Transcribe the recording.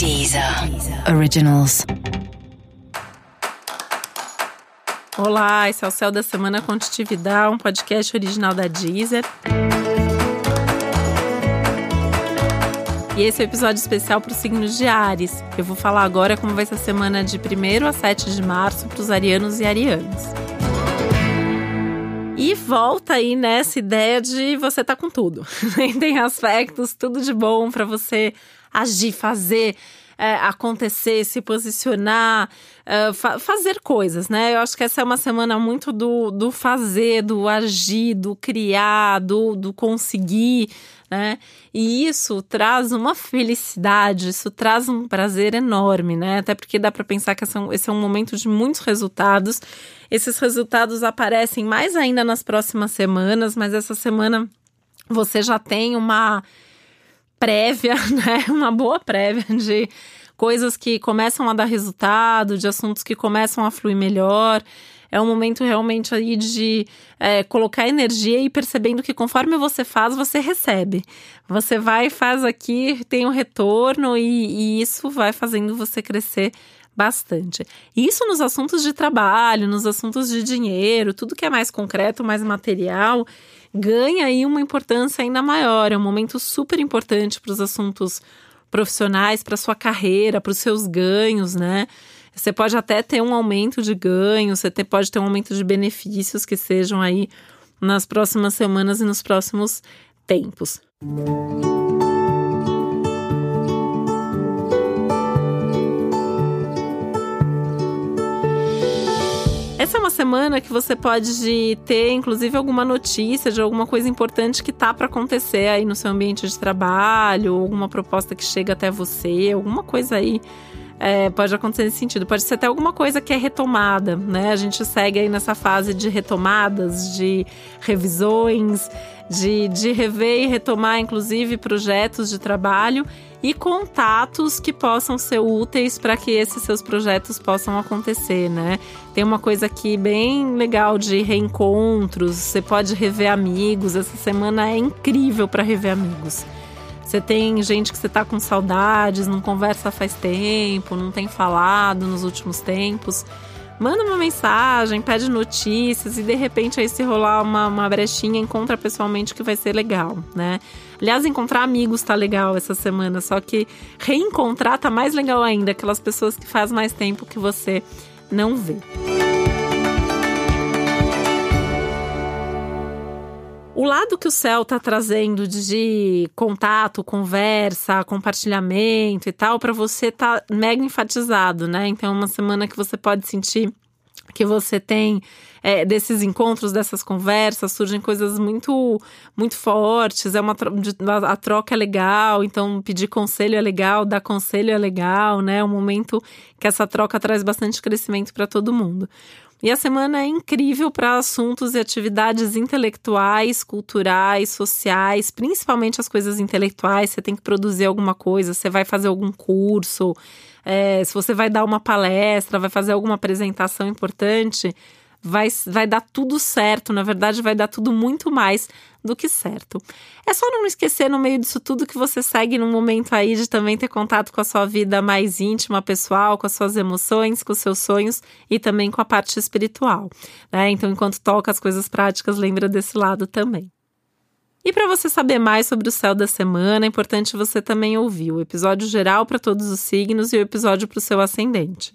Deezer Originals. Olá, esse é o Céu da Semana Contitividade, um podcast original da Deezer. E esse é o um episódio especial para os signos de Ares. Eu vou falar agora como vai ser a semana de 1 a 7 de março para os arianos e arianas. E volta aí nessa ideia de você tá com tudo. Tem aspectos, tudo de bom para você agir, fazer, é, acontecer, se posicionar, é, fa fazer coisas, né? Eu acho que essa é uma semana muito do, do fazer, do agir, do criar, do, do conseguir, né? E isso traz uma felicidade, isso traz um prazer enorme, né? Até porque dá para pensar que esse é um momento de muitos resultados. Esses resultados aparecem mais ainda nas próximas semanas, mas essa semana você já tem uma prévia, né? Uma boa prévia de coisas que começam a dar resultado, de assuntos que começam a fluir melhor. É um momento realmente aí de é, colocar energia e percebendo que conforme você faz, você recebe. Você vai faz aqui, tem um retorno e, e isso vai fazendo você crescer bastante. Isso nos assuntos de trabalho, nos assuntos de dinheiro, tudo que é mais concreto, mais material, ganha aí uma importância ainda maior. É um momento super importante para os assuntos profissionais, para sua carreira, para os seus ganhos, né? Você pode até ter um aumento de ganhos, você pode ter um aumento de benefícios que sejam aí nas próximas semanas e nos próximos tempos. Essa uma semana que você pode ter, inclusive, alguma notícia de alguma coisa importante que tá para acontecer aí no seu ambiente de trabalho, alguma proposta que chega até você, alguma coisa aí é, pode acontecer nesse sentido. Pode ser até alguma coisa que é retomada, né? A gente segue aí nessa fase de retomadas, de revisões, de, de rever e retomar, inclusive, projetos de trabalho e contatos que possam ser úteis para que esses seus projetos possam acontecer, né? Tem uma coisa aqui bem legal de reencontros, você pode rever amigos, essa semana é incrível para rever amigos. Você tem gente que você tá com saudades, não conversa faz tempo, não tem falado nos últimos tempos. Manda uma mensagem, pede notícias e de repente aí se rolar uma, uma brechinha, encontra pessoalmente que vai ser legal, né? Aliás, encontrar amigos tá legal essa semana, só que reencontrar tá mais legal ainda, aquelas pessoas que faz mais tempo que você não vê. O lado que o céu está trazendo de contato, conversa, compartilhamento e tal, para você tá mega enfatizado, né? Então, é uma semana que você pode sentir que você tem é, desses encontros, dessas conversas, surgem coisas muito muito fortes, é uma a troca é legal, então pedir conselho é legal, dar conselho é legal, né? É um momento que essa troca traz bastante crescimento para todo mundo. E a semana é incrível para assuntos e atividades intelectuais, culturais, sociais, principalmente as coisas intelectuais. Você tem que produzir alguma coisa, você vai fazer algum curso, é, se você vai dar uma palestra, vai fazer alguma apresentação importante vai, vai dar tudo certo. Na verdade, vai dar tudo muito mais do que certo. É só não esquecer no meio disso tudo que você segue num momento aí de também ter contato com a sua vida mais íntima, pessoal, com as suas emoções, com os seus sonhos e também com a parte espiritual. Né? Então, enquanto toca as coisas práticas, lembra desse lado também. E para você saber mais sobre o céu da semana, é importante você também ouvir o episódio geral para todos os signos e o episódio para o seu ascendente.